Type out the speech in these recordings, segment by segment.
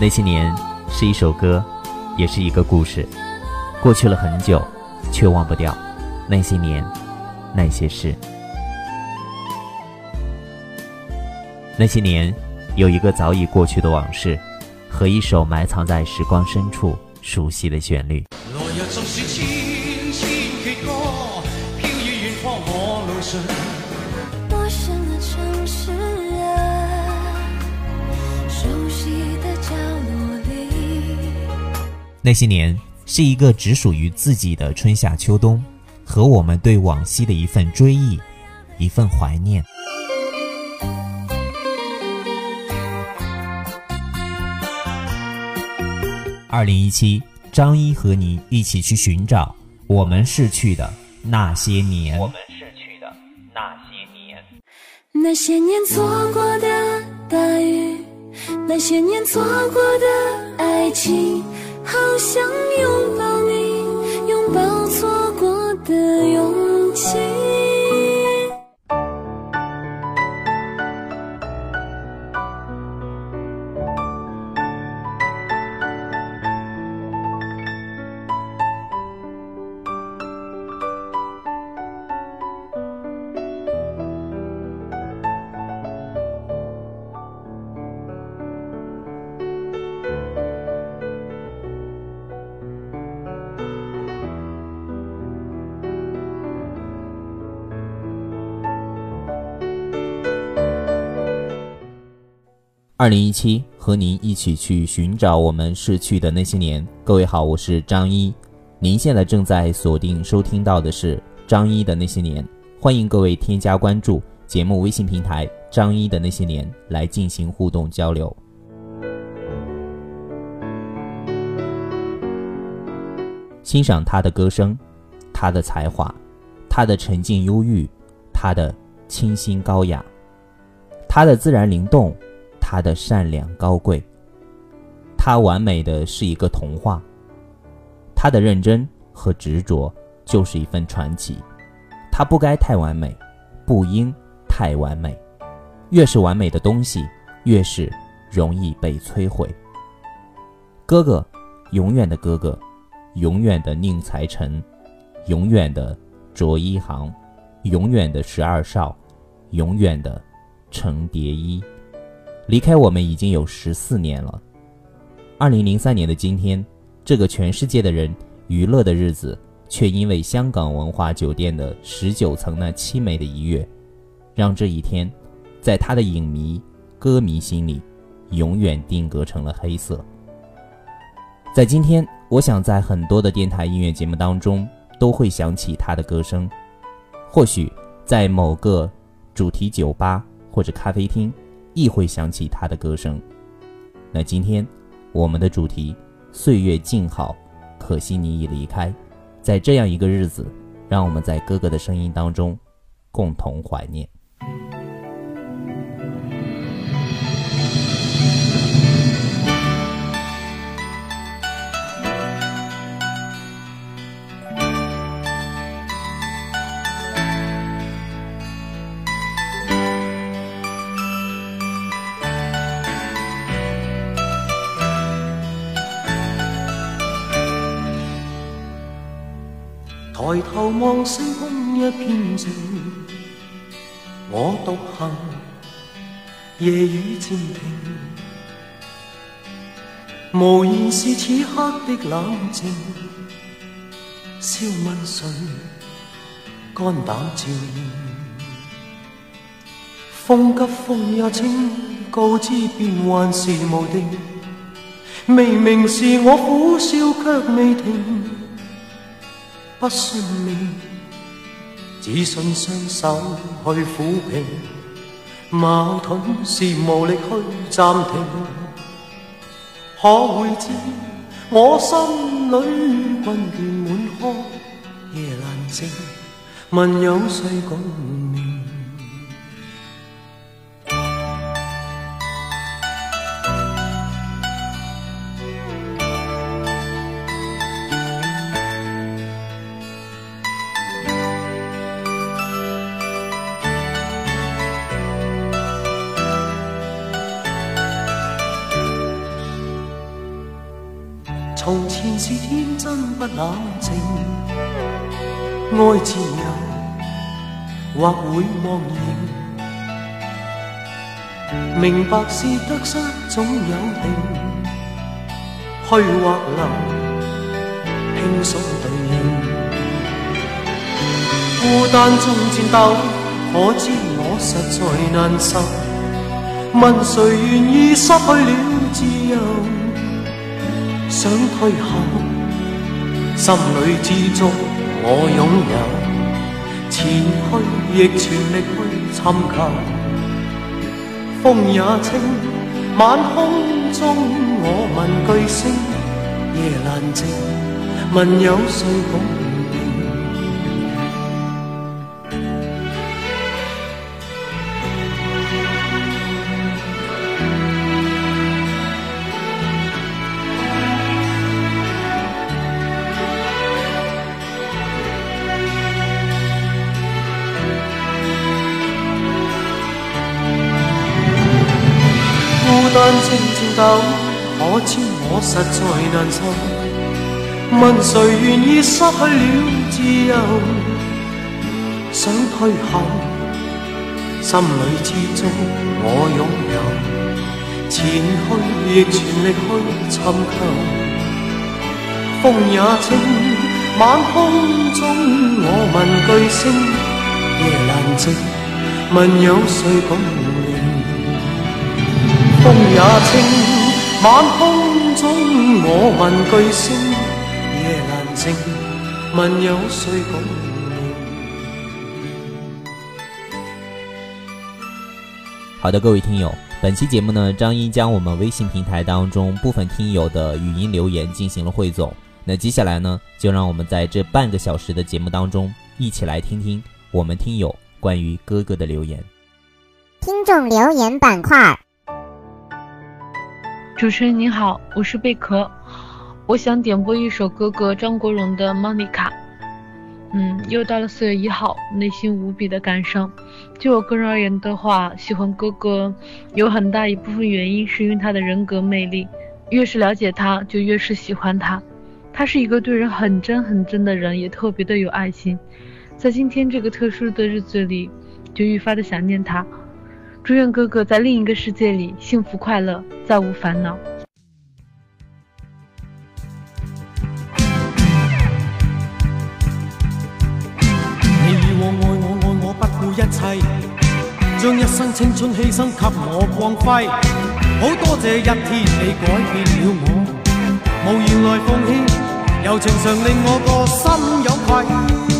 那些年是一首歌，也是一个故事，过去了很久，却忘不掉。那些年，那些事。那些年，有一个早已过去的往事，和一首埋藏在时光深处熟悉的旋律。飘于远方我路上。那些年是一个只属于自己的春夏秋冬，和我们对往昔的一份追忆，一份怀念。二零一七，张一和你一起去寻找我们逝去的那些年。我们逝去的那些年，那些年错过的大雨，那些年错过的爱情。相拥。二零一七，和您一起去寻找我们逝去的那些年。各位好，我是张一，您现在正在锁定收听到的是张一的那些年。欢迎各位添加关注节目微信平台“张一的那些年”来进行互动交流，欣赏他的歌声，他的才华，他的沉静忧郁，他的清新高雅，他的自然灵动。他的善良高贵，他完美的是一个童话，他的认真和执着就是一份传奇。他不该太完美，不应太完美。越是完美的东西，越是容易被摧毁。哥哥，永远的哥哥，永远的宁财臣，永远的卓一航，永远的十二少，永远的程蝶衣。离开我们已经有十四年了。二零零三年的今天，这个全世界的人娱乐的日子，却因为香港文化酒店的十九层那凄美的一跃，让这一天，在他的影迷、歌迷心里，永远定格成了黑色。在今天，我想在很多的电台音乐节目当中，都会响起他的歌声。或许在某个主题酒吧或者咖啡厅。亦会想起他的歌声。那今天，我们的主题《岁月静好》，可惜你已离开。在这样一个日子，让我们在哥哥的声音当中，共同怀念。抬头望星空一片静，我独行，夜雨渐停。无言是此刻的冷静，笑问谁，肝胆照应。风急风也清，告知变幻是无定，明明是我苦笑却未停。不信命，只信双手去抚平。矛盾是无力去暂停，可会知我心里困倦满腔，夜难静。问有谁共。从前是天真不冷静，爱自由或会忘形。明白是得失总有定，去或留轻松对应。孤单中颤抖，可知我实在难受。问谁愿意失去了自由？想退后，心里之中我拥有，前去亦全力去寻求。风也清，晚空中我问句星，夜阑静，问有谁共？实在难寻，问谁愿意失去了自由？想退后，心里之中我拥有，前去亦全力去寻求。风也清，晚空中我问句星，夜难静，问有谁共鸣？风也清，晚空。中我夜静，好的，各位听友，本期节目呢，张英将我们微信平台当中部分听友的语音留言进行了汇总。那接下来呢，就让我们在这半个小时的节目当中，一起来听听我们听友关于哥哥的留言。听众留言板块。主持人您好，我是贝壳，我想点播一首哥哥张国荣的《Monica》。嗯，又到了四月一号，内心无比的感伤。就我个人而言的话，喜欢哥哥有很大一部分原因是因为他的人格魅力。越是了解他，就越是喜欢他。他是一个对人很真很真的人，也特别的有爱心。在今天这个特殊的日子里，就愈发的想念他。祝愿哥哥在另一个世界里幸福快乐再无烦恼你与我爱我爱我不顾一切将一生青春牺牲给我光辉好多谢一天你改变了我无言来奉献柔情常令我个心有愧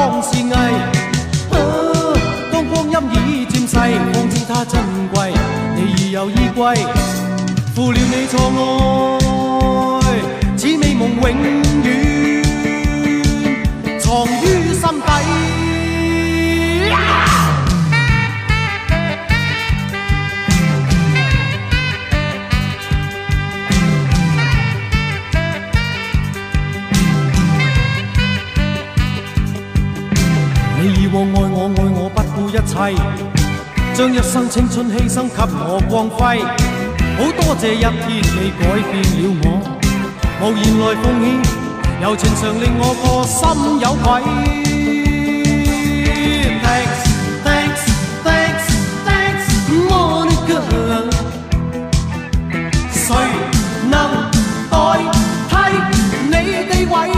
艺，当光阴已渐逝，方知它珍贵。你已有依归，负了你错爱，此美梦永。将一生青春牺牲给我光辉，好多谢一天你改变了我，无言来奉献，柔情常令我个心有愧。Thanks, Thanks, thanks, thanks, Monica，谁能代替你地位？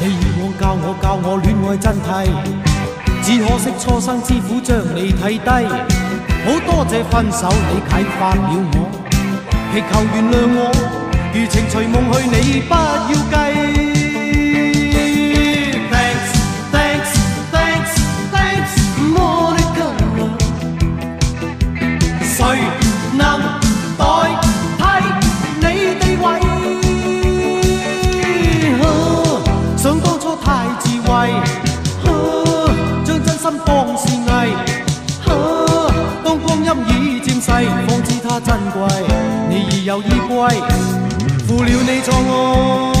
你以往教我教我恋爱真谛。只可惜初生之虎将你睇低，好多谢分手你启发了我，祈求原谅我，余情随梦去，你不要。珍贵，你已有依归，负了你错爱。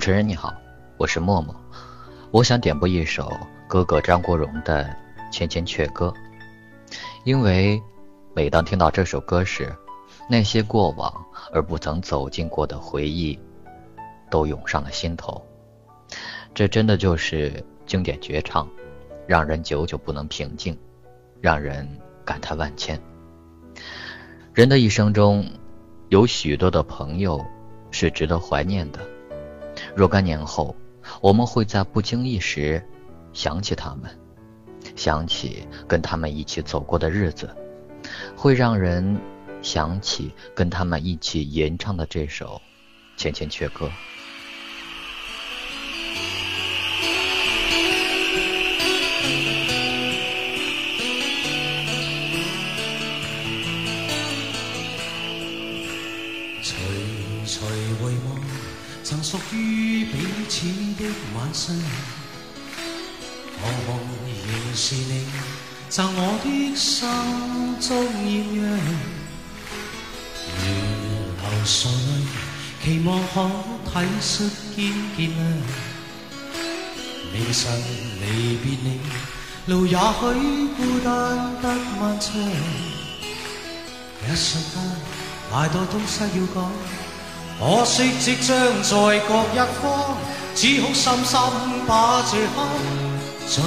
主持人你好，我是默默，我想点播一首哥哥张国荣的《千千阙歌》，因为每当听到这首歌时，那些过往而不曾走进过的回忆，都涌上了心头。这真的就是经典绝唱，让人久久不能平静，让人感叹万千。人的一生中，有许多的朋友是值得怀念的。若干年后，我们会在不经意时想起他们，想起跟他们一起走过的日子，会让人想起跟他们一起吟唱的这首《千千阙歌》。属于彼此的晚上，红红仍是你赠我的心中艳阳。如流水，期望可体恤兼见谅。离晨离别你，路也许孤单得漫长。一瞬間，太多東西要講。可惜即将在各一方，只好深深把这刻尽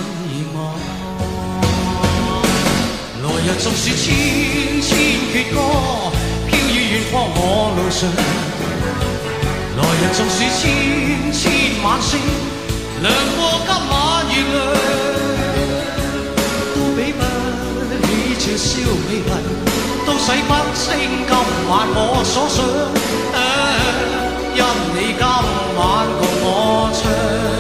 忘。来日纵是千千阙歌，飘于远方我路上。来日纵是千千晚星，亮过今晚月亮，都比不起这宵美丽。使不声，今晚我所想，因你今晚共我唱。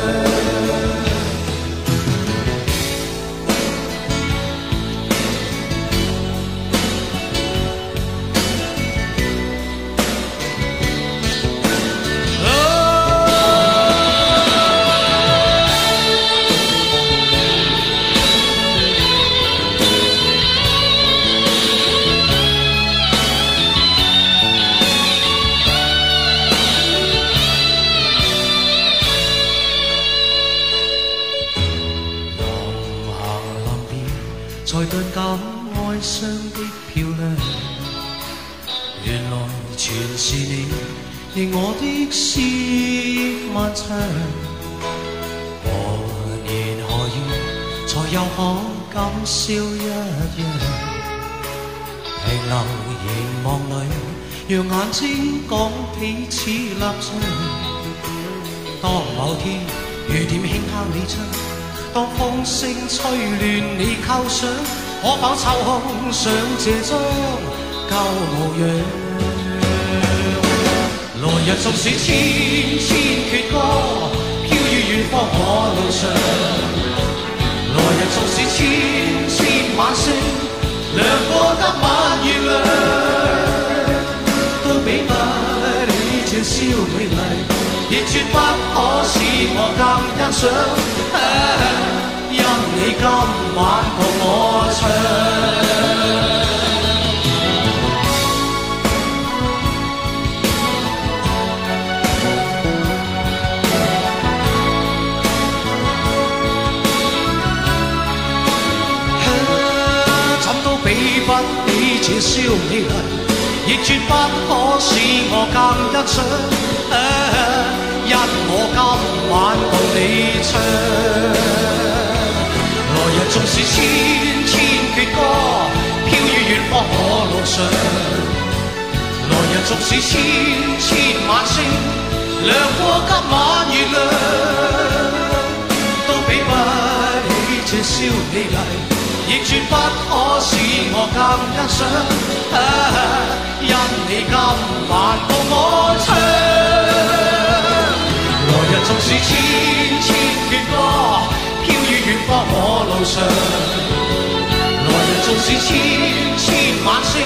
令我的思漫长。何年何月才又可感笑一样？停留凝望里，让眼睛讲彼此立场。当某天雨点轻敲你窗，当风声吹乱你构想，可否抽空想这张旧模样？来日纵使千千阙歌飘于远方我路上，来日纵使千千晚星亮过今晚月亮，都比不起这宵美丽，亦绝不可使我更欣赏。因你今晚同我唱。不比这宵美丽，亦绝不可使我更欣赏。因我今晚共你唱，来日纵使千千阙歌飘于远方我路上，来日纵使千千晚星亮过今晚月亮，都比不起这宵美丽。亦绝不可使我更欣赏，因你今晚共我唱。来日纵使千千阙歌飘于远方我路上，来日纵使千千晚星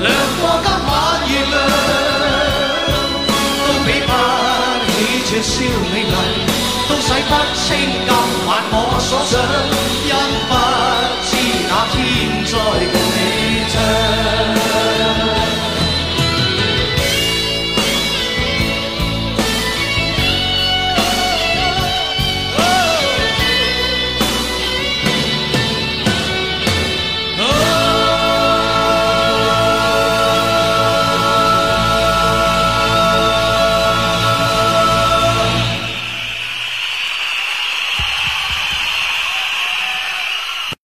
亮过今晚月亮，都比不起这宵美丽，都洗不清今晚我所想。